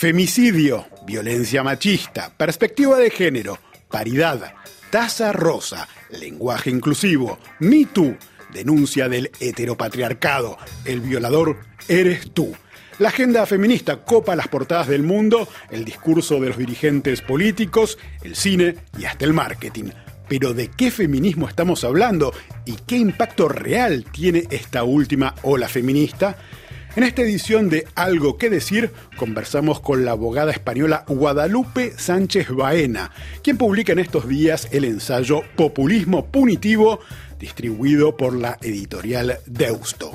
Femicidio, violencia machista, perspectiva de género, paridad, taza rosa, lenguaje inclusivo, Me Too, denuncia del heteropatriarcado, el violador eres tú. La agenda feminista copa las portadas del mundo, el discurso de los dirigentes políticos, el cine y hasta el marketing. Pero ¿de qué feminismo estamos hablando y qué impacto real tiene esta última ola feminista? En esta edición de Algo que decir, conversamos con la abogada española Guadalupe Sánchez Baena, quien publica en estos días el ensayo Populismo Punitivo, distribuido por la editorial Deusto.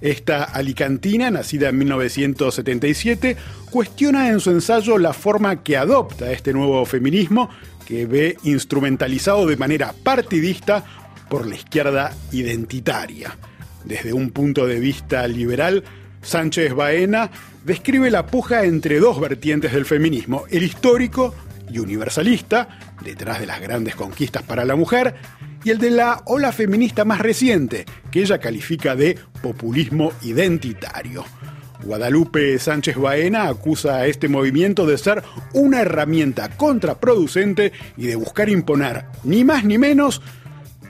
Esta alicantina, nacida en 1977, cuestiona en su ensayo la forma que adopta este nuevo feminismo, que ve instrumentalizado de manera partidista por la izquierda identitaria. Desde un punto de vista liberal, Sánchez Baena describe la puja entre dos vertientes del feminismo, el histórico y universalista, detrás de las grandes conquistas para la mujer, y el de la ola feminista más reciente, que ella califica de populismo identitario. Guadalupe Sánchez Baena acusa a este movimiento de ser una herramienta contraproducente y de buscar imponer, ni más ni menos,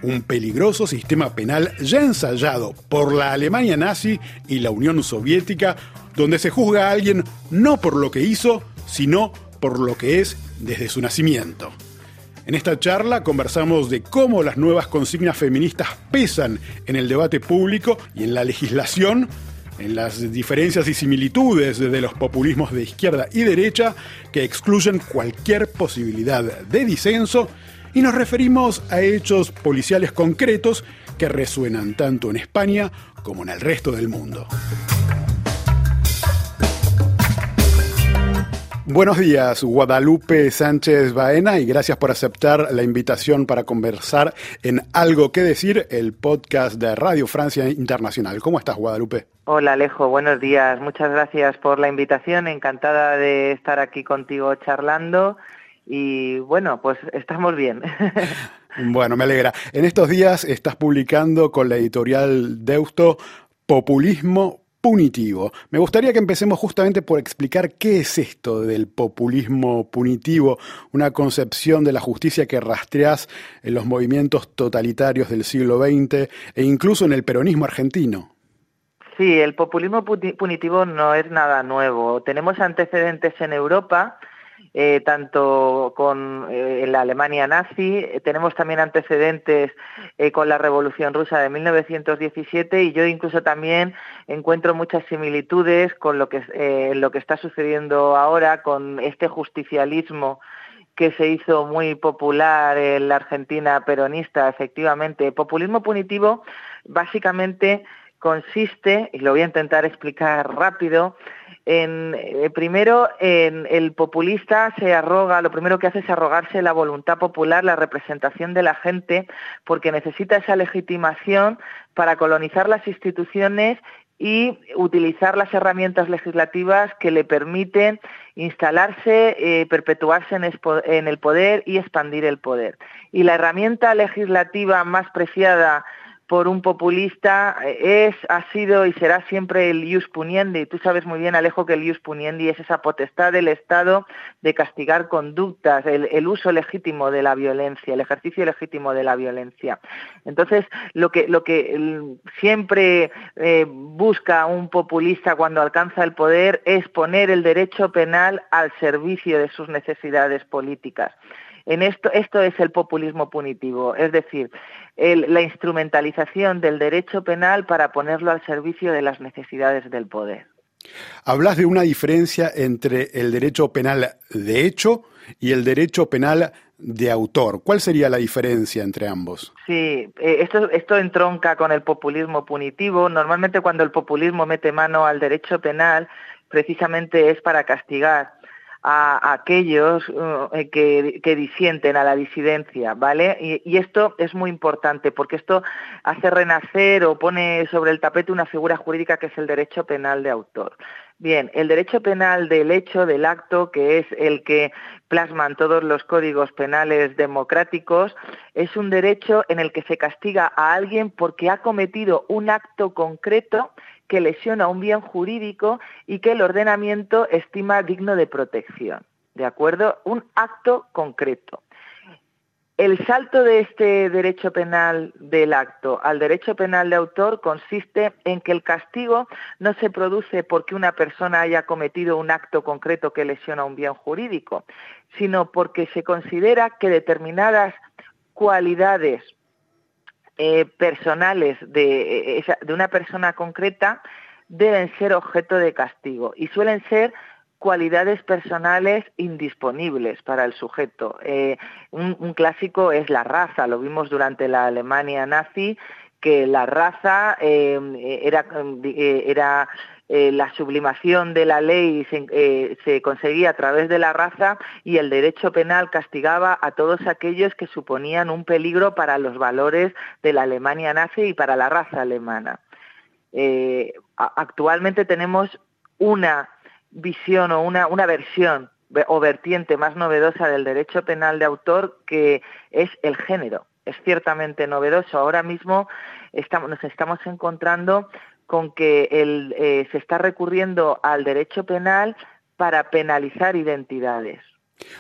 un peligroso sistema penal ya ensayado por la Alemania nazi y la Unión Soviética, donde se juzga a alguien no por lo que hizo, sino por lo que es desde su nacimiento. En esta charla conversamos de cómo las nuevas consignas feministas pesan en el debate público y en la legislación, en las diferencias y similitudes de los populismos de izquierda y derecha que excluyen cualquier posibilidad de disenso y nos referimos a hechos policiales concretos que resuenan tanto en España como en el resto del mundo. Buenos días, Guadalupe Sánchez Baena, y gracias por aceptar la invitación para conversar en Algo que Decir, el podcast de Radio Francia Internacional. ¿Cómo estás, Guadalupe? Hola, Alejo, buenos días. Muchas gracias por la invitación. Encantada de estar aquí contigo charlando y bueno, pues estamos bien. Bueno, me alegra. En estos días estás publicando con la editorial Deusto Populismo punitivo. Me gustaría que empecemos justamente por explicar qué es esto del populismo punitivo, una concepción de la justicia que rastreas en los movimientos totalitarios del siglo XX e incluso en el peronismo argentino. Sí, el populismo punitivo no es nada nuevo. Tenemos antecedentes en Europa eh, tanto con eh, la Alemania nazi, eh, tenemos también antecedentes con la Revolución Rusa de 1917 y yo incluso también encuentro muchas similitudes con lo que, lo que está sucediendo ahora con este justicialismo que se hizo muy popular en la Argentina peronista, efectivamente. Populismo punitivo básicamente consiste, y lo voy a intentar explicar rápido, eh, primero, el populista se arroga, lo primero que hace es arrogarse la voluntad popular, la representación de la gente, porque necesita esa legitimación para colonizar las instituciones y utilizar las herramientas legislativas que le permiten instalarse, eh, perpetuarse en el poder y expandir el poder. Y la herramienta legislativa más preciada por un populista eh, es, ha sido y será siempre el ius puniendi. Tú sabes muy bien, Alejo, que el ius puniendi es esa potestad del Estado de castigar conductas, el, uso legítimo de la violencia, el ejercicio legítimo de la violencia. Entonces, lo que, lo que siempre eh, busca un populista cuando alcanza el poder es poner el derecho penal al servicio de sus necesidades políticas. En esto, esto es el populismo punitivo, es decir, la instrumentalización del derecho penal para ponerlo al servicio de las necesidades del poder. Hablas de una diferencia entre el derecho penal de hecho y el derecho penal de autor. ¿Cuál sería la diferencia entre ambos? Sí, eh, esto, esto entronca con el populismo punitivo. Normalmente cuando el populismo mete mano al derecho penal, precisamente es para castigar a, aquellos uh, eh, que, disienten a la disidencia, ¿vale? Y, esto es muy importante porque esto hace renacer o pone sobre el tapete una figura jurídica que es el derecho penal de autor. Bien, el derecho penal del hecho, del acto, que es el que plasman todos los códigos penales democráticos, es un derecho en el que se castiga a alguien porque ha cometido un acto concreto que lesiona un bien jurídico y que el ordenamiento estima digno de protección. ¿De acuerdo? Un acto concreto. El salto de este derecho penal del acto al derecho penal de autor consiste en que el castigo no se produce porque una persona haya cometido un acto concreto que lesiona un bien jurídico, sino porque se considera que determinadas cualidades eh, personales eh, de una persona concreta deben ser objeto de castigo y suelen ser cualidades personales indisponibles para el sujeto. Eh, un, clásico es la raza, lo vimos durante la Alemania nazi, que la raza eh, era, eh, la sublimación de la ley se, se, conseguía a través de la raza y el derecho penal castigaba a todos aquellos que suponían un peligro para los valores de la Alemania nazi y para la raza alemana. actualmente tenemos una visión o una, una versión o vertiente más novedosa del derecho penal de autor que es el género. Es ciertamente novedoso. Ahora mismo estamos, nos estamos encontrando con que el, eh, se está recurriendo al derecho penal para penalizar identidades.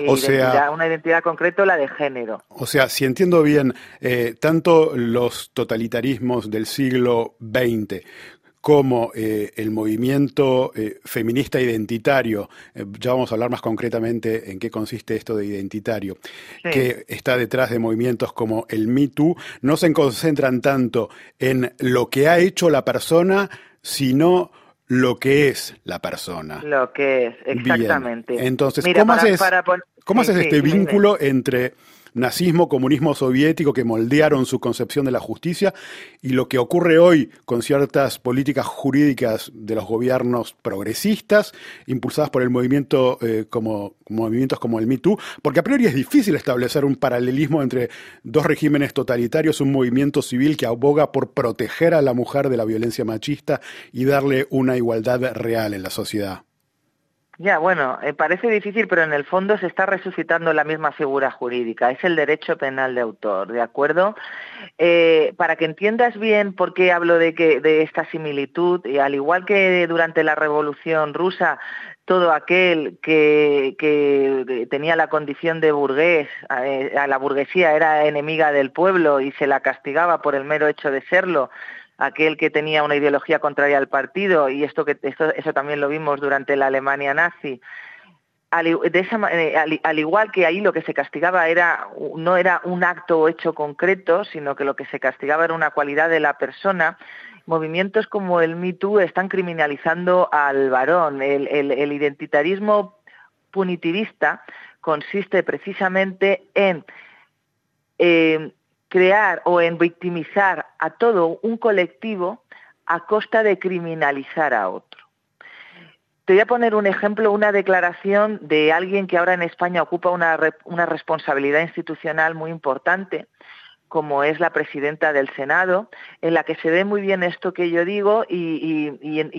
O sea, una identidad concreta, la de género. O sea, si entiendo bien, eh, tanto los totalitarismos del siglo XX como eh, el movimiento eh, feminista identitario, eh, ya vamos a hablar más concretamente en qué consiste esto de identitario, que está detrás de movimientos como el Me Too, no se concentran tanto en lo que ha hecho la persona, sino lo que es la persona. Lo que es, exactamente. Entonces, ¿cómo haces, ¿cómo haces este vínculo entre nazismo, comunismo soviético que moldearon su concepción de la justicia y lo que ocurre hoy con ciertas políticas jurídicas de los gobiernos progresistas, impulsadas por el movimiento eh, como movimientos como el Me Too, porque a priori es difícil establecer un paralelismo entre dos regímenes totalitarios, un movimiento civil que aboga por proteger a la mujer de la violencia machista y darle una igualdad real en la sociedad. Ya, bueno, eh, parece difícil, pero en el fondo se está resucitando la misma figura jurídica, es el derecho penal de autor, ¿de acuerdo? Eh, para que entiendas bien por qué hablo de, que, de esta similitud, y al igual que durante la Revolución rusa, todo aquel que, tenía la condición de burgués, eh, a la burguesía era enemiga del pueblo y se la castigaba por el mero hecho de serlo, aquel que tenía una ideología contraria al partido, y esto eso también lo vimos durante la Alemania nazi, al, eh, al, igual que ahí lo que se castigaba era no era un acto o hecho concreto, sino que lo que se castigaba era una cualidad de la persona, movimientos como el Me Too están criminalizando al varón. El, el identitarismo punitivista consiste precisamente en eh, crear o en victimizar a todo un colectivo a costa de criminalizar a otro. Te voy a poner un ejemplo, una declaración de alguien que ahora en España ocupa una, una responsabilidad institucional muy importante, como es la presidenta del Senado, en la que se ve muy bien esto que yo digo y,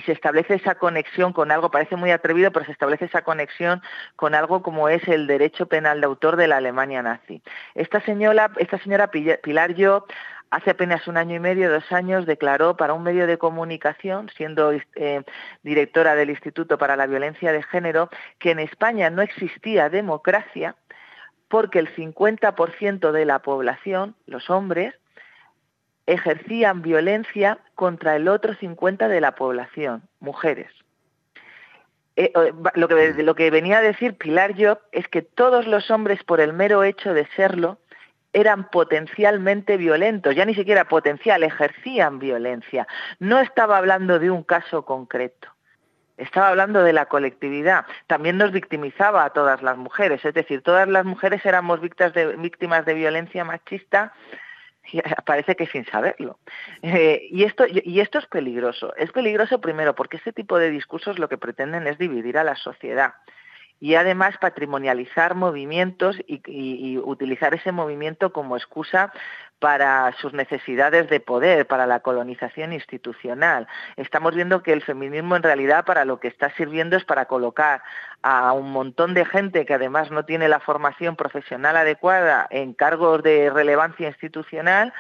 se establece esa conexión con algo, parece muy atrevido, pero se establece esa conexión con algo como es el derecho penal de autor de la Alemania nazi. Esta señora, Pilar Yo hace apenas un año y medio, dos años, declaró para un medio de comunicación, siendo eh, directora del Instituto para la Violencia de Género, que en España no existía democracia porque el 50% de la población, los hombres, ejercían violencia contra el otro 50% de la población, mujeres. Eh, lo, que, lo que venía a decir Pilar Job es que todos los hombres, por el mero hecho de serlo, eran potencialmente violentos, ya ni siquiera potencial, ejercían violencia. No estaba hablando de un caso concreto. Estaba hablando de la colectividad. También nos victimizaba a todas las mujeres. Es decir, todas las mujeres éramos víctimas de, violencia machista parece que sin saberlo. Eh, y, esto, y esto es peligroso. Es peligroso primero porque este tipo de discursos lo que pretenden es dividir a la sociedad. Y además patrimonializar movimientos y, utilizar ese movimiento como excusa para sus necesidades de poder, para la colonización institucional. Estamos viendo que el feminismo en realidad para lo que está sirviendo es para colocar a un montón de gente que además no tiene la formación profesional adecuada en cargos de relevancia institucional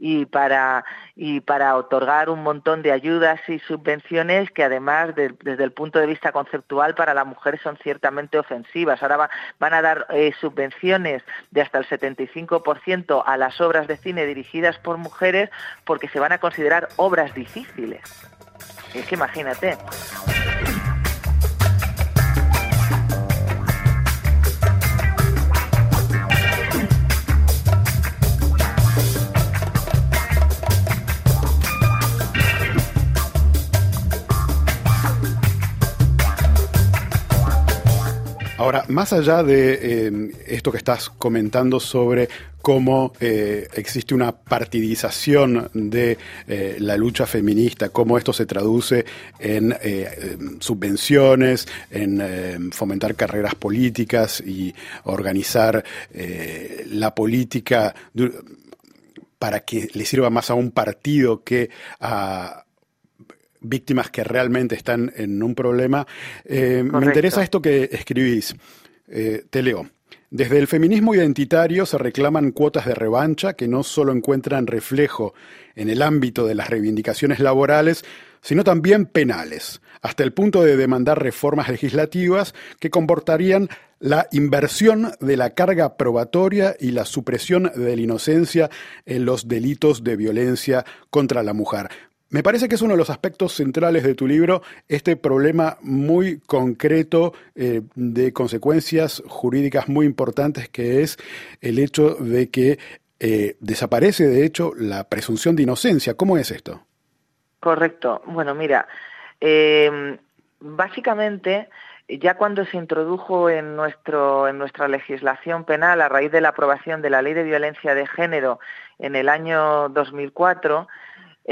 y para, y para otorgar un montón de ayudas y subvenciones que además desde el punto de vista conceptual para las mujeres son ciertamente ofensivas. Ahora van a dar eh, subvenciones de hasta el 75% a las obras de cine dirigidas por mujeres porque se van a considerar obras difíciles. Es que imagínate. Ahora, más allá de em, esto que estás comentando sobre cómo eh, existe una partidización de eh, la lucha feminista, cómo esto se traduce en eh, subvenciones, en fomentar carreras políticas y organizar la política para que le sirva más a un partido que a víctimas que realmente están en un problema. Eh, me interesa esto que escribís. Eh, te leo. Desde el feminismo identitario se reclaman cuotas de revancha que no solo encuentran reflejo en el ámbito de las reivindicaciones laborales, sino también penales, hasta el punto de demandar reformas legislativas que comportarían la inversión de la carga probatoria y la supresión de la inocencia en los delitos de violencia contra la mujer. Me parece que es uno de los aspectos centrales de tu libro, este problema muy concreto eh, de consecuencias jurídicas muy importantes, que es el hecho de que eh, desaparece, de hecho, la presunción de inocencia. ¿Cómo es esto? Correcto. Bueno, mira, em, básicamente ya cuando se introdujo en, nuestro, en nuestra legislación penal a raíz de la aprobación de la Ley de Violencia de Género en el año 2004,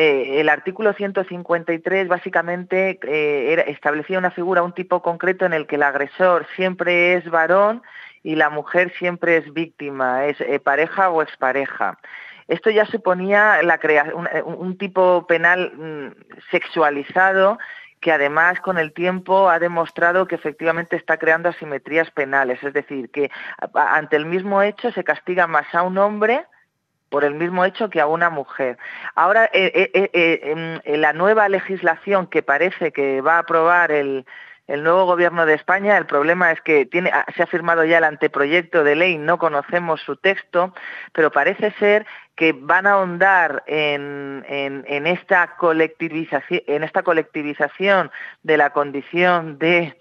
eh, el artículo 153 básicamente eh, establecía una figura, un tipo concreto en el que el agresor siempre es varón y la mujer siempre es víctima, es eh, pareja o expareja. Esto ya suponía un, tipo penal mm, sexualizado que además con el tiempo ha demostrado que efectivamente está creando asimetrías penales, es decir, que ante el mismo hecho se castiga más a un hombre por el mismo hecho que a una mujer. Ahora, eh, eh, eh, en, la nueva legislación que parece que va a aprobar el, nuevo gobierno de España, el problema es que ah, se ha firmado ya el anteproyecto de ley, no conocemos su texto, pero parece ser que van a ahondar en, esta, colectivización, de la condición de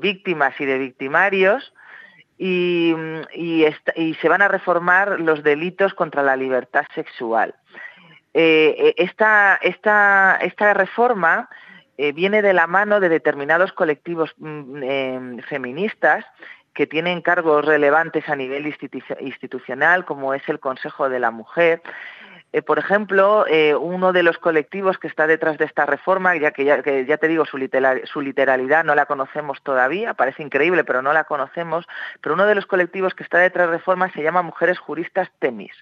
víctimas y de victimarios, y, se van a reformar los delitos contra la libertad sexual. Eh, esta, esta, esta, reforma eh, viene de la mano de determinados colectivos mm, em, feministas que tienen cargos relevantes a nivel institucional, como es el Consejo de la Mujer, eh, por ejemplo, eh, uno de los colectivos que está detrás de esta reforma, ya que ya, te digo, su, literalidad no la conocemos todavía, parece increíble, pero no la conocemos, pero uno de los colectivos que está detrás de la reforma se llama Mujeres Juristas Temis.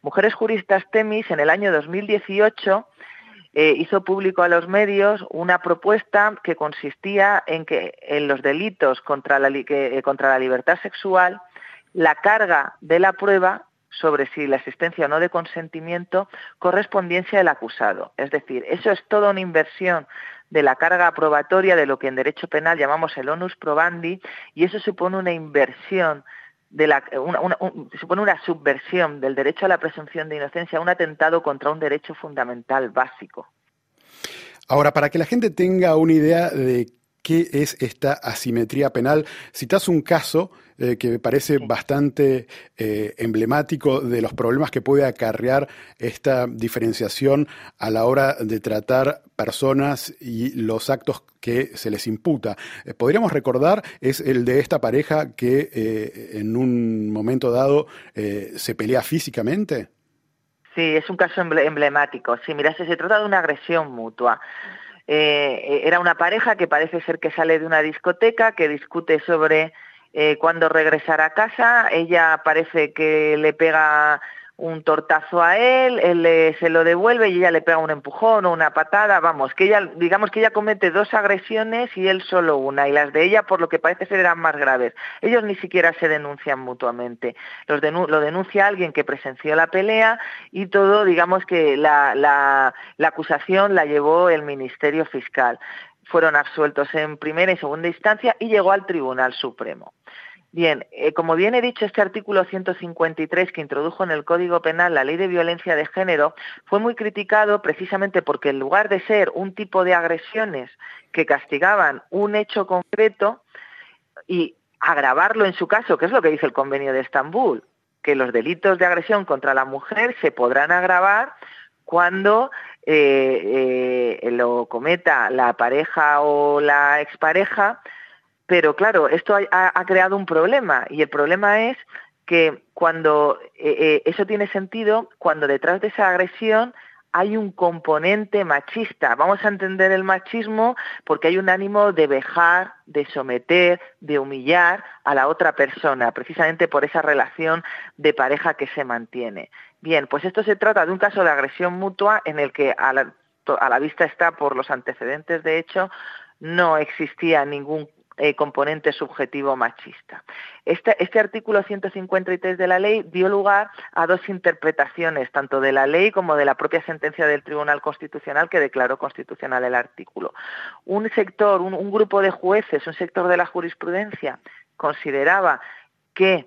Mujeres Juristas Temis en el año 2018 eh, hizo público a los medios una propuesta que consistía en que en los delitos contra la, contra la libertad sexual la carga de la prueba sobre si la existencia o no de consentimiento correspondencia del acusado. Es decir, eso es toda una inversión de la carga aprobatoria de lo que en derecho penal llamamos el onus probandi y eso supone una inversión de la, supone una subversión del derecho a la presunción de inocencia, un atentado contra un derecho fundamental básico. Ahora, para que la gente tenga una idea de qué es esta asimetría penal, citas un caso eh, que me parece bastante eh, emblemático de los problemas que puede acarrear esta diferenciación a la hora de tratar personas y los actos que se les imputa. Eh, podríamos recordar, es el de esta pareja que en un momento dado se pelea físicamente. Sí, es un caso emblemático. Sí, mira, se trata de una agresión mutua. Eh, era una pareja que parece ser que sale de una discoteca, que discute sobre eh, cuándo regresar a casa, ella parece que le pega un tortazo a él, él se lo devuelve y ella le pega un empujón o una patada, vamos, que digamos que ella comete dos agresiones y él solo una, y las de ella por lo que parece ser eran más graves. Ellos ni siquiera se denuncian mutuamente. Lo denuncia alguien que presenció la pelea y todo, digamos que la acusación la llevó el Ministerio Fiscal. Fueron absueltos en primera y segunda instancia y llegó al Tribunal Supremo. Bien, eh, como bien he dicho, este artículo 153 que introdujo en el Código Penal la ley de violencia de género fue muy criticado precisamente porque en lugar de ser un tipo de agresiones que castigaban un hecho concreto y agravarlo en su caso, que es lo que dice el Convenio de Estambul, que los delitos de agresión contra la mujer se podrán agravar cuando eh, eh, lo cometa la pareja o la expareja pero claro, esto ha, creado un problema y el problema es que cuando eh, eh, eso tiene sentido, cuando detrás de esa agresión hay un componente machista. Vamos a entender el machismo porque hay un ánimo de vejar, de someter, de humillar a la otra persona, precisamente por esa relación de pareja que se mantiene. Bien, pues esto se trata de un caso de agresión mutua en el que a la, a la vista está por los antecedentes, de hecho, no existía ningún eh, componente subjetivo machista. Este, este, artículo 153 de la ley dio lugar a dos interpretaciones, tanto de la ley como de la propia sentencia del Tribunal Constitucional que declaró constitucional el artículo. Un sector, un, grupo de jueces, un sector de la jurisprudencia consideraba que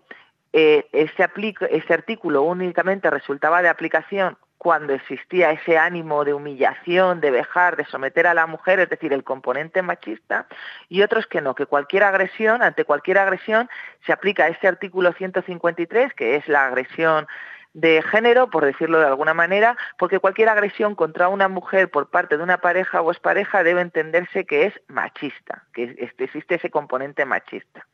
eh, este, este artículo únicamente resultaba de aplicación cuando existía ese ánimo de humillación, de vejar, de someter a la mujer, es decir, el componente machista, y otros que no, que cualquier agresión, ante cualquier agresión, se aplica este artículo 153, que es la agresión de género, por decirlo de alguna manera, porque cualquier agresión contra una mujer por parte de una pareja o expareja debe entenderse que es machista, que existe ese componente machista.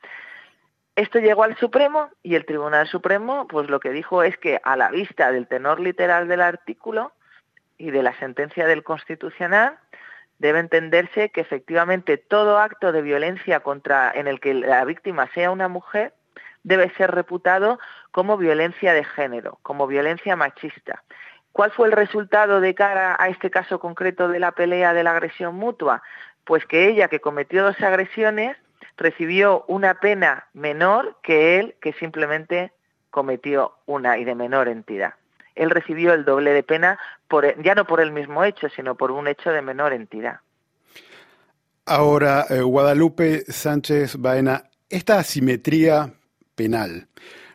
Esto llegó al Supremo y el Tribunal Supremo pues lo que dijo es que a la vista del tenor literal del artículo y de la sentencia del Constitucional debe entenderse que efectivamente todo acto de violencia contra en el que la víctima sea una mujer debe ser reputado como violencia de género, como violencia machista. ¿Cuál fue el resultado de cara a este caso concreto de la pelea de la agresión mutua? Pues que ella que cometió dos agresiones recibió una pena menor que él que simplemente cometió una y de menor entidad. Él recibió el doble de pena por, ya no por el mismo hecho, sino por un hecho de menor entidad. Ahora, eh, Guadalupe Sánchez Baena, esta asimetría penal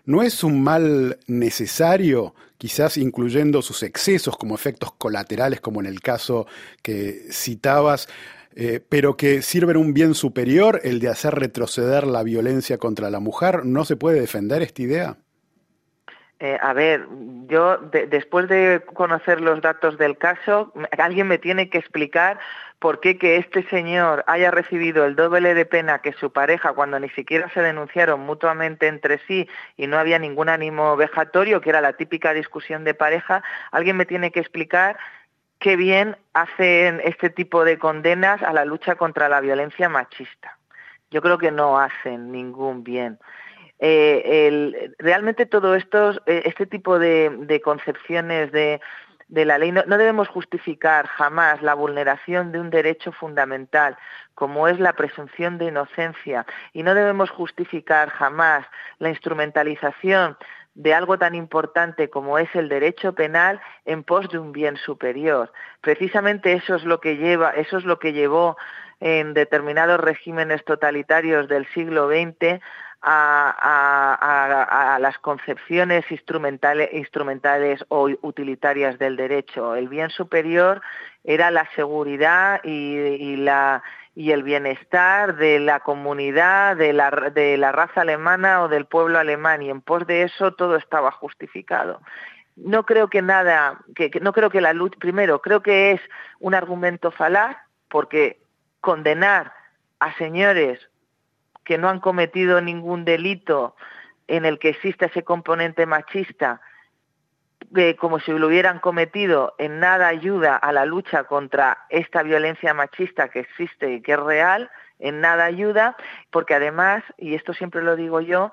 no es un mal necesario, quizás incluyendo sus excesos como efectos colaterales, como en el caso que citabas, eh, pero que sirven un bien superior, el de hacer retroceder la violencia contra la mujer. ¿No se puede defender esta idea? Eh, a ver, yo después de conocer los datos del caso, alguien me tiene que explicar por qué que este señor haya recibido el doble de pena que su pareja cuando ni siquiera se denunciaron mutuamente entre sí y no había ningún ánimo vejatorio, que era la típica discusión de pareja, alguien me tiene que explicar qué bien hacen este tipo de condenas a la lucha contra la violencia machista. Yo creo que no hacen ningún bien. Eh, realmente todo esto, eh, este tipo de, concepciones de, la ley, no, debemos justificar jamás la vulneración de un derecho fundamental como es la presunción de inocencia y no debemos justificar jamás la instrumentalización de algo tan importante como es el derecho penal en pos de un bien superior. Precisamente eso es lo que lleva, eso es lo que llevó en determinados regímenes totalitarios del siglo XX a, las concepciones instrumentales, instrumentales o utilitarias del derecho. El bien superior era la seguridad y la y el bienestar de la comunidad, de la, de la raza alemana o del pueblo alemán, y en pos de eso todo estaba justificado. No creo que nada, que, no creo que la luz, primero, creo que es un argumento falaz, porque condenar a señores que no han cometido ningún delito en el que exista ese componente machista como si lo hubieran cometido, en nada ayuda a la lucha contra esta violencia machista que existe y que es real, en nada ayuda, porque además, y esto siempre lo digo yo,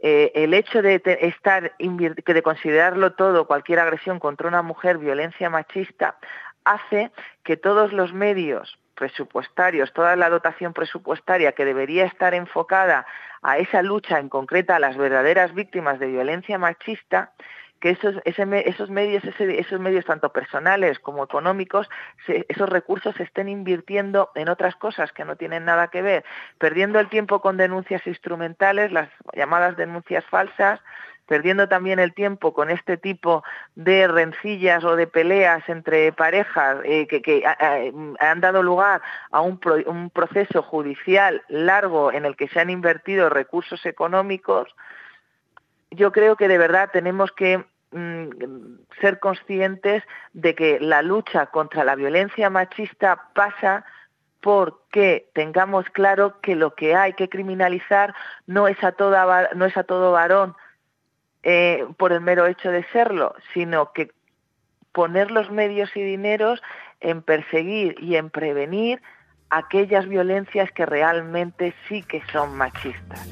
eh, el hecho de estar de considerarlo todo, cualquier agresión contra una mujer, violencia machista, hace que todos los medios presupuestarios, toda la dotación presupuestaria que debería estar enfocada a esa lucha en concreta a las verdaderas víctimas de violencia machista, que esos, esos medios, esos medios tanto personales como económicos, esos recursos se estén invirtiendo en otras cosas que no tienen nada que ver, perdiendo el tiempo con denuncias instrumentales, las llamadas denuncias falsas, perdiendo también el tiempo con este tipo de rencillas o de peleas entre parejas eh, que, han dado lugar a un, proceso judicial largo en el que se han invertido recursos económicos, yo creo que de verdad tenemos que ser conscientes de que la lucha contra la violencia machista pasa porque tengamos claro que lo que hay que criminalizar no es a, no es a todo varón eh, por el mero hecho de serlo, sino que poner los medios y dineros en perseguir y en prevenir aquellas violencias que realmente sí que son machistas.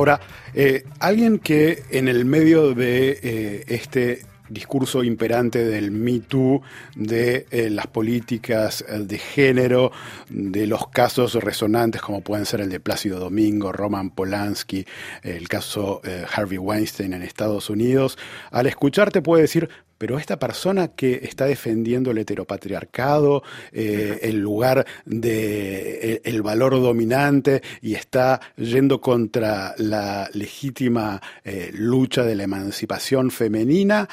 Ahora, eh, alguien que en el medio de eh, este discurso imperante del Me Too, de eh, las políticas de género, de los casos resonantes como pueden ser el de Plácido Domingo, Roman Polanski, el caso Harvey Weinstein en Estados Unidos, al escucharte puede decir, pero esta persona que está defendiendo el heteropatriarcado, eh, el lugar de eh, el, valor dominante y está yendo contra la legítima eh, lucha de la emancipación femenina,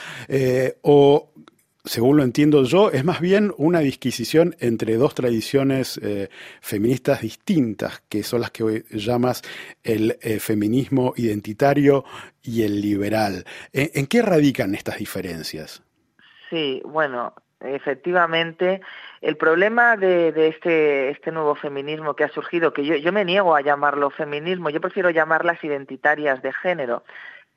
o según lo entiendo yo, es más bien una disquisición entre dos tradiciones feministas distintas, que son las que hoy llamas el feminismo identitario y el liberal. ¿En, qué radican estas diferencias? Sí, bueno, efectivamente, el problema de, este, este nuevo feminismo que ha surgido, que yo, yo me niego a llamarlo feminismo, yo prefiero llamarlas identitarias de género.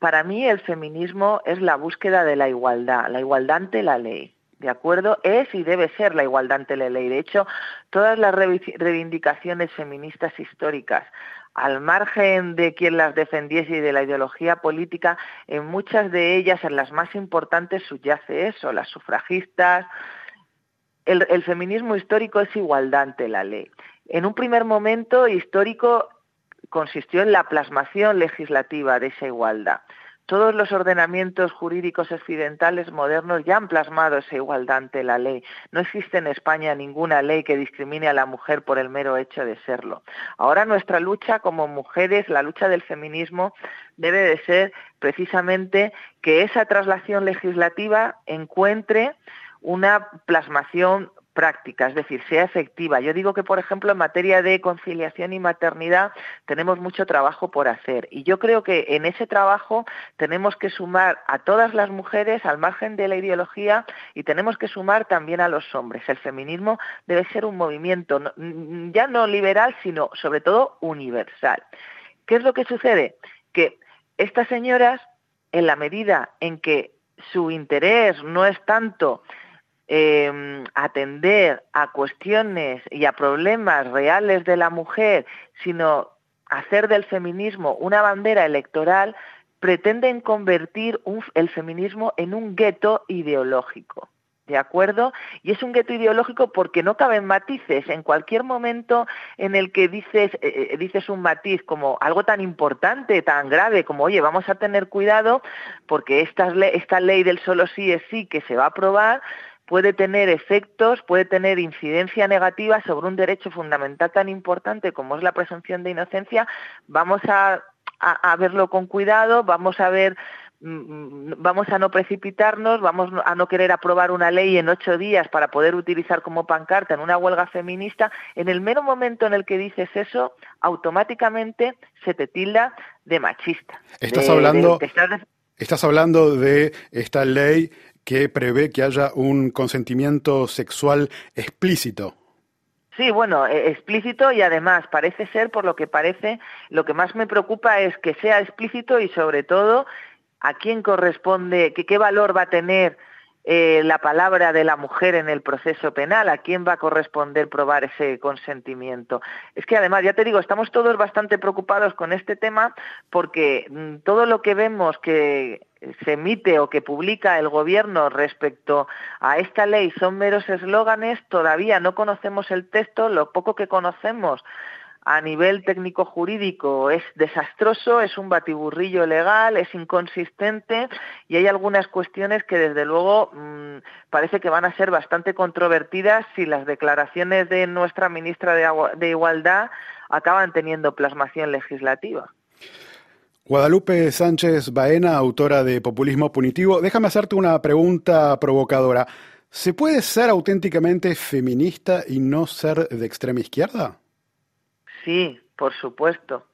Para mí el feminismo es la búsqueda de la igualdad, la igualdad ante la ley. ¿De acuerdo? Es y debe ser la igualdad ante la ley. De hecho, todas las reivindicaciones feministas históricas al margen de quien las defendiese y de la ideología política, en muchas de ellas, en las más importantes, subyace eso, las sufragistas. El, feminismo histórico es igualdad ante la ley. En un primer momento histórico consistió en la plasmación legislativa de esa igualdad. Todos los ordenamientos jurídicos occidentales modernos ya han plasmado esa igualdad ante la ley. No existe en España ninguna ley que discrimine a la mujer por el mero hecho de serlo. Ahora nuestra lucha como mujeres, la lucha del feminismo, debe de ser precisamente que esa traslación legislativa encuentre una plasmación práctica, es decir, sea efectiva. Yo digo que, por ejemplo, en materia de conciliación y maternidad tenemos mucho trabajo por hacer y yo creo que en ese trabajo tenemos que sumar a todas las mujeres al margen de la ideología y tenemos que sumar también a los hombres. El feminismo debe ser un movimiento ya no liberal, sino sobre todo universal. ¿Qué es lo que sucede? Que estas señoras, en la medida en que su interés no es tanto Em, atender a cuestiones y a problemas reales de la mujer, sino hacer del feminismo una bandera electoral, pretenden convertir el feminismo en un gueto ideológico. ¿De acuerdo? Y es un gueto ideológico porque no caben matices. En cualquier momento en el que dices, eh, eh, un matiz como algo tan importante, tan grave, como, oye, vamos a tener cuidado porque esta, esta ley del solo sí es sí que se va a aprobar, puede tener efectos, puede tener incidencia negativa sobre un derecho fundamental tan importante como es la presunción de inocencia, vamos a, verlo con cuidado, vamos a ver mm, vamos a no precipitarnos, vamos a no querer aprobar una ley en ocho días para poder utilizar como pancarta en una huelga feminista, en el mero momento en el que dices eso, automáticamente se te tilda de machista. Estás hablando... Estás hablando de esta ley que prevé que haya un consentimiento sexual explícito. Sí, bueno, e, explícito y además parece ser, por lo que parece, lo que más me preocupa es que sea explícito y sobre todo a quién corresponde, qué valor va a tener eh, la palabra de la mujer en el proceso penal, a quién va a corresponder probar ese consentimiento. Es que además, ya te digo, estamos todos bastante preocupados con este tema porque mm, todo lo que vemos que se emite o que publica el gobierno respecto a esta ley son meros eslóganes, todavía no conocemos el texto, lo poco que conocemos a nivel técnico jurídico es desastroso, es un batiburrillo legal, es inconsistente y hay algunas cuestiones que desde luego mm, parece que van a ser bastante controvertidas si las declaraciones de nuestra ministra de Igualdad acaban teniendo plasmación legislativa. Guadalupe Sánchez Baena, autora de Populismo Punitivo, déjame hacerte una pregunta provocadora. ¿Se puede ser auténticamente feminista y no ser de extrema izquierda? Sí, por supuesto.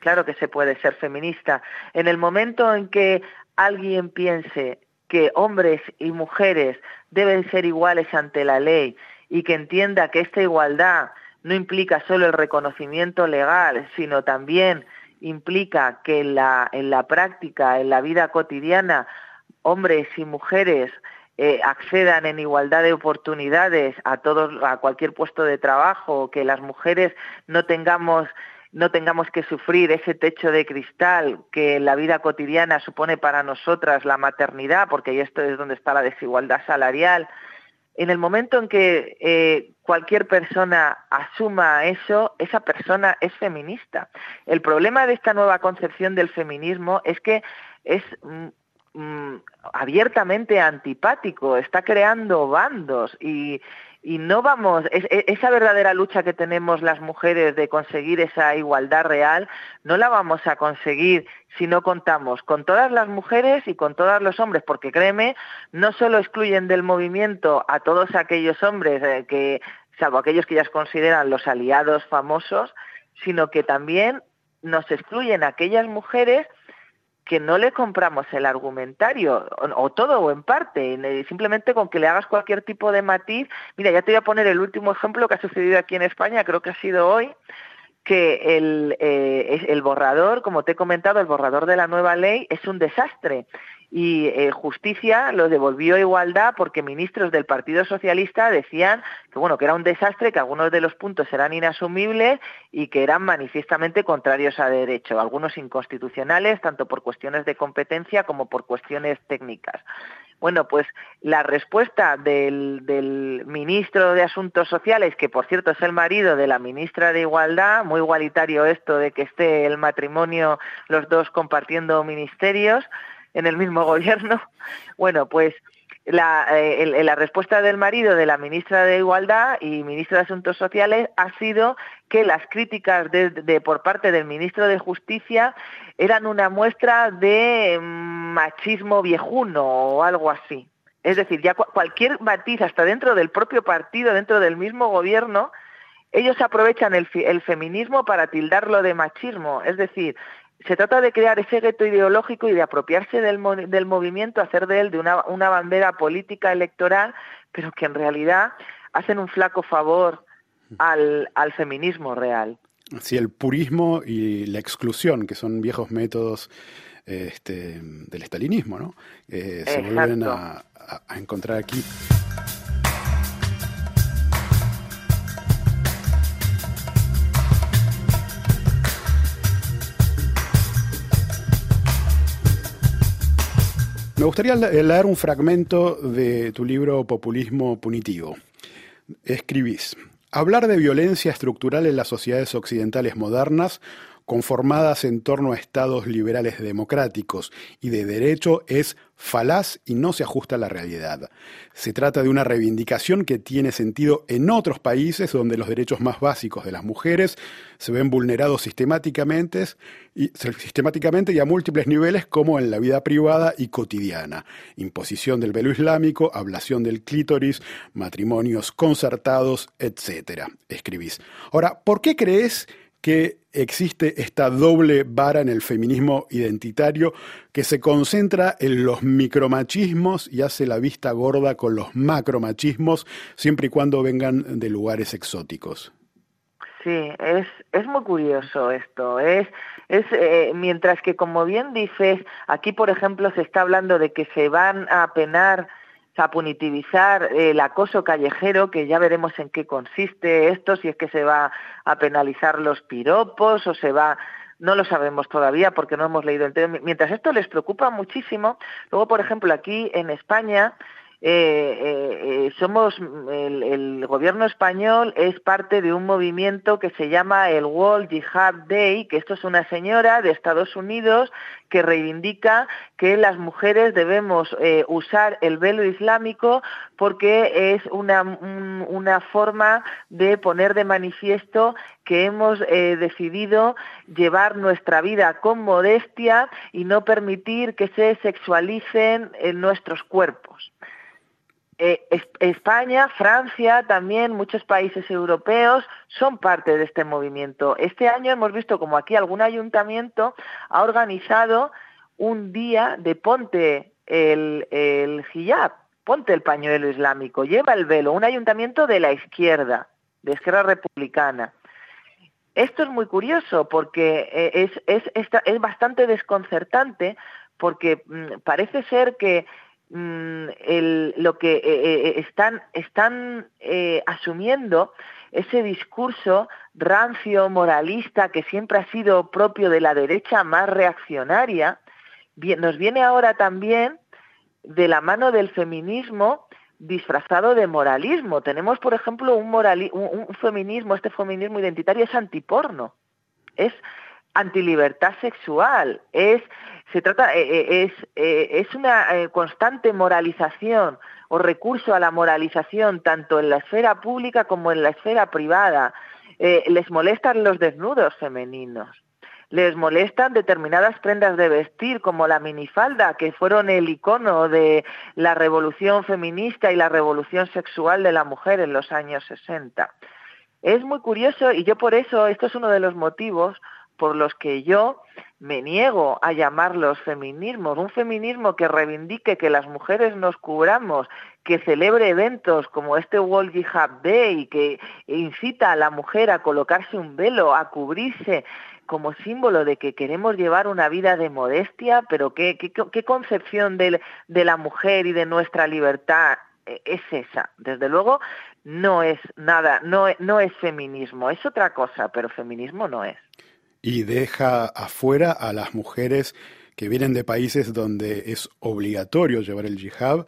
Claro que se puede ser feminista. En el momento en que alguien piense que hombres y mujeres deben ser iguales ante la ley y que entienda que esta igualdad no implica solo el reconocimiento legal, sino también implica que en la, en la práctica, en la vida cotidiana, hombres y mujeres eh, accedan en igualdad de oportunidades a todos a cualquier puesto de trabajo, que las mujeres no tengamos no tengamos que sufrir ese techo de cristal que la vida cotidiana supone para nosotras la maternidad, porque esto es donde está la desigualdad salarial. En el momento en que eh, cualquier persona asuma eso, esa persona es feminista. El problema de esta nueva concepción del feminismo es que es mm, abiertamente antipático, está creando bandos y, y no vamos, esa verdadera lucha que tenemos las mujeres de conseguir esa igualdad real, no la vamos a conseguir si no contamos con todas las mujeres y con todos los hombres, porque créeme, no solo excluyen del movimiento a todos aquellos hombres eh, que, salvo aquellos que ellas consideran los aliados famosos, sino que también nos excluyen aquellas mujeres que no le compramos el argumentario, o, todo o en parte, simplemente con que le hagas cualquier tipo de matiz. Mira, ya te voy a poner el último ejemplo que ha sucedido aquí en España, creo que ha sido hoy, que el, eh, el borrador, como te he comentado, el borrador de la nueva ley es un desastre y eh, Justicia lo devolvió a Igualdad porque ministros del Partido Socialista decían que bueno que era un desastre, que algunos de los puntos eran inasumibles y que eran manifiestamente contrarios a derecho, algunos inconstitucionales tanto por cuestiones de competencia como por cuestiones técnicas. Bueno, pues la respuesta del, del, ministro de Asuntos Sociales, que por cierto es el marido de la ministra de Igualdad, muy igualitario esto de que esté el matrimonio los dos compartiendo ministerios, en el mismo gobierno. Bueno, pues la, eh, la, respuesta del marido de la ministra de Igualdad y ministro de Asuntos Sociales ha sido que las críticas de, por parte del ministro de Justicia eran una muestra de machismo viejuno o algo así. Es decir, ya cualquier matiz, hasta dentro del propio partido, dentro del mismo gobierno, ellos aprovechan el, el, feminismo para tildarlo de machismo. Es decir, se trata de crear ese gueto ideológico y de apropiarse del, del movimiento, hacer de él de una, una, bandera política electoral, pero que en realidad hacen un flaco favor al, al feminismo real. Sí, el purismo y la exclusión, que son viejos métodos este, del estalinismo, ¿no? Eh, se vuelven a, a encontrar aquí. Me gustaría leer un fragmento de tu libro Populismo Punitivo. Escribís, hablar de violencia estructural en las sociedades occidentales modernas conformadas en torno a estados liberales democráticos y de derecho es falaz y no se ajusta a la realidad. Se trata de una reivindicación que tiene sentido en otros países donde los derechos más básicos de las mujeres se ven vulnerados sistemáticamente y, sistemáticamente a múltiples niveles como en la vida privada y cotidiana. Imposición del velo islámico, ablación del clítoris, matrimonios concertados, etc. Escribís. Ahora, ¿por qué crees que existe esta doble vara en el feminismo identitario que se concentra en los micromachismos y hace la vista gorda con los macromachismos, siempre y cuando vengan de lugares exóticos. Sí, es, es muy curioso esto. Es, es eh, mientras que, como bien dices, aquí, por ejemplo, se está hablando de que se van a penar, a punitivizar el acoso callejero, que ya veremos en qué consiste esto, si es que se va a penalizar los piropos o se va no lo sabemos todavía porque no hemos leído el. Mientras esto les preocupa muchísimo, luego, por ejemplo, aquí en España eh, eh, eh, somos el, el, gobierno español es parte de un movimiento que se llama el World Jihad Day, que esto es una señora de Estados Unidos que reivindica que las mujeres debemos eh, usar el velo islámico porque es una, un, una forma de poner de manifiesto que hemos eh, decidido llevar nuestra vida con modestia y no permitir que se sexualicen en nuestros cuerpos. Eh, España, Francia, también muchos países europeos son parte de este movimiento. Este año hemos visto como aquí algún ayuntamiento ha organizado un día de ponte el, el hijab, ponte el pañuelo islámico, lleva el velo, un ayuntamiento de la izquierda, de izquierda republicana. Esto es muy curioso porque eh, es, bastante desconcertante porque mm, parece ser que Mm, lo que eh, eh, están, están eh, asumiendo ese discurso rancio, moralista, que siempre ha sido propio de la derecha más reaccionaria, nos viene ahora también de la mano del feminismo disfrazado de moralismo. Tenemos, por ejemplo, un feminismo, este feminismo identitario es antiporno, es antilibertad sexual, es se trata eh, eh, es eh, es una constante moralización o recurso a la moralización tanto en la esfera pública como en la esfera privada. les molestan los desnudos femeninos. Les molestan determinadas prendas de vestir como la minifalda, que fueron el icono de la revolución feminista y la revolución sexual de la mujer en los años 60. Es muy curioso y yo por eso, esto es uno de los motivos por los que yo me niego a llamarlos feminismos, un feminismo que reivindique que las mujeres nos cubramos, que celebre eventos como este World Jihad Day, que incita a la mujer a colocarse un velo, a cubrirse como símbolo de que queremos llevar una vida de modestia, pero qué, concepción de, la mujer y de nuestra libertad es esa. Desde luego no es nada, no es feminismo, es otra cosa, pero feminismo no es y deja afuera a las mujeres que vienen de países donde es obligatorio llevar el jihad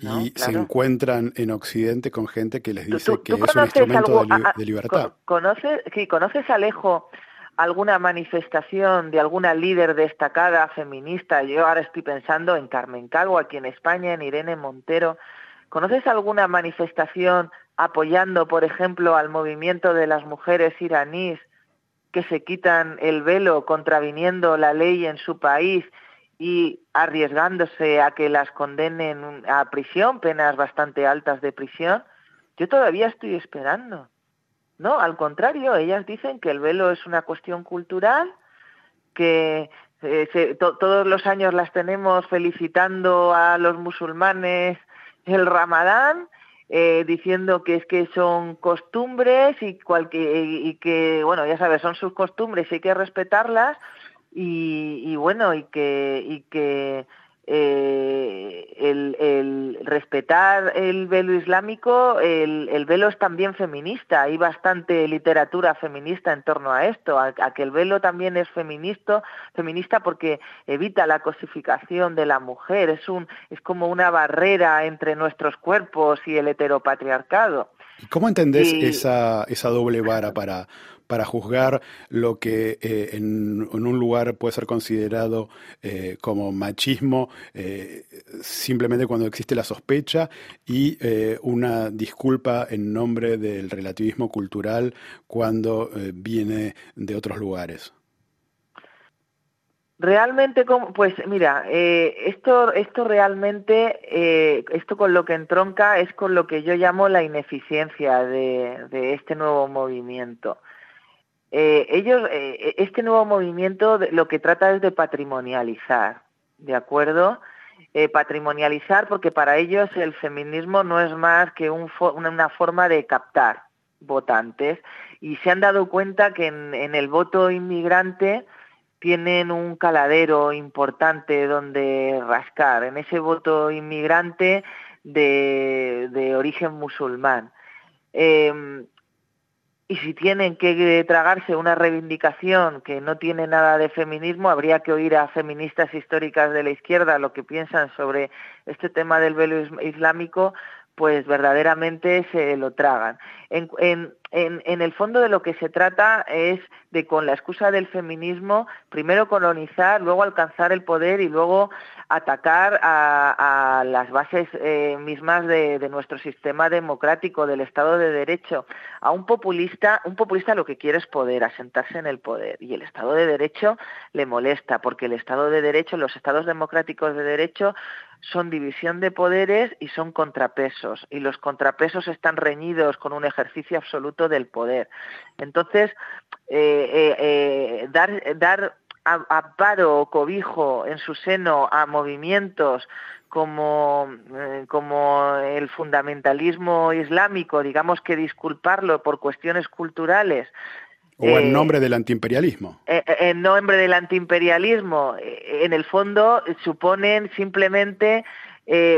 y se encuentran en Occidente con gente que les dice que es un instrumento de, libertad. ¿Conoces, sí, ¿Conoces, Alejo, alguna manifestación de alguna líder destacada feminista? Yo ahora estoy pensando en Carmen Calvo, aquí en España, en Irene Montero. ¿Conoces alguna manifestación apoyando, por ejemplo, al movimiento de las mujeres iraníes que se quitan el velo contraviniendo la ley en su país y arriesgándose a que las condenen a prisión, penas bastante altas de prisión, yo todavía estoy esperando. No, al contrario, ellas dicen que el velo es una cuestión cultural, que eh, todos los años las tenemos felicitando a los musulmanes el ramadán eh, diciendo que es que son costumbres y, y que, bueno, ya sabes, son sus costumbres y hay que respetarlas y, y bueno, y que, y que eh, el, el, respetar el velo islámico, el, el, velo es también feminista. Hay bastante literatura feminista en torno a esto, a, que el velo también es feminista, feminista porque evita la cosificación de la mujer. Es un, es como una barrera entre nuestros cuerpos y el heteropatriarcado. ¿Cómo entendés esa, esa doble vara para para juzgar lo que eh, en, un lugar puede ser considerado eh, como machismo eh, simplemente cuando existe la sospecha y una disculpa en nombre del relativismo cultural cuando viene de otros lugares. Realmente, pues mira, esto, esto realmente, esto con lo que entronca es con lo que yo llamo la ineficiencia de, de este nuevo movimiento Eh, ellos, eh, este nuevo movimiento lo que trata es de patrimonializar, ¿de acuerdo? Eh, patrimonializar porque para ellos el feminismo no es más que una forma de captar votantes y se han dado cuenta que en, el voto inmigrante tienen un caladero importante donde rascar, en ese voto inmigrante de, origen musulmán. Em, y si tienen que tragarse una reivindicación que no tiene nada de feminismo, habría que oír a feministas históricas de la izquierda lo que piensan sobre este tema del velo islámico, pues verdaderamente se lo tragan. En, el fondo de lo que se trata es de, con la excusa del feminismo, primero colonizar, luego alcanzar el poder y luego atacar a, las bases eh, mismas de, nuestro sistema democrático, del Estado de Derecho. A un populista, un populista lo que quiere es poder, asentarse en el poder. Y el Estado de Derecho le molesta, porque el Estado de Derecho, los Estados democráticos de Derecho, son división de poderes y son contrapesos. Y los contrapesos están reñidos con un ejercicio absoluto del poder. Entonces, eh, eh, eh, dar, dar amparo o cobijo en su seno a movimientos como, como el fundamentalismo islámico, digamos que disculparlo por cuestiones culturales, o en nombre del antiimperialismo. en nombre del antiimperialismo, en el fondo suponen simplemente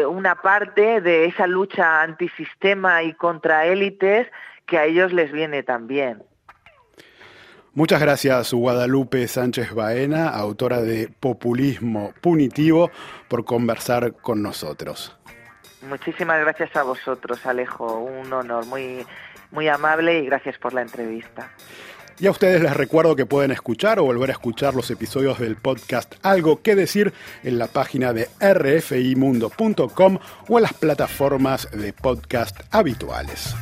una parte de esa lucha antisistema y contra élites que a ellos les viene también. Muchas gracias Guadalupe Sánchez Baena, autora de Populismo Punitivo, por conversar con nosotros. Muchísimas gracias a vosotros, Alejo. Un honor muy, muy amable y gracias por la entrevista. Y a ustedes les recuerdo que pueden escuchar o volver a escuchar los episodios del podcast Algo que decir en la página de rfimundo.com o en las plataformas de podcast habituales.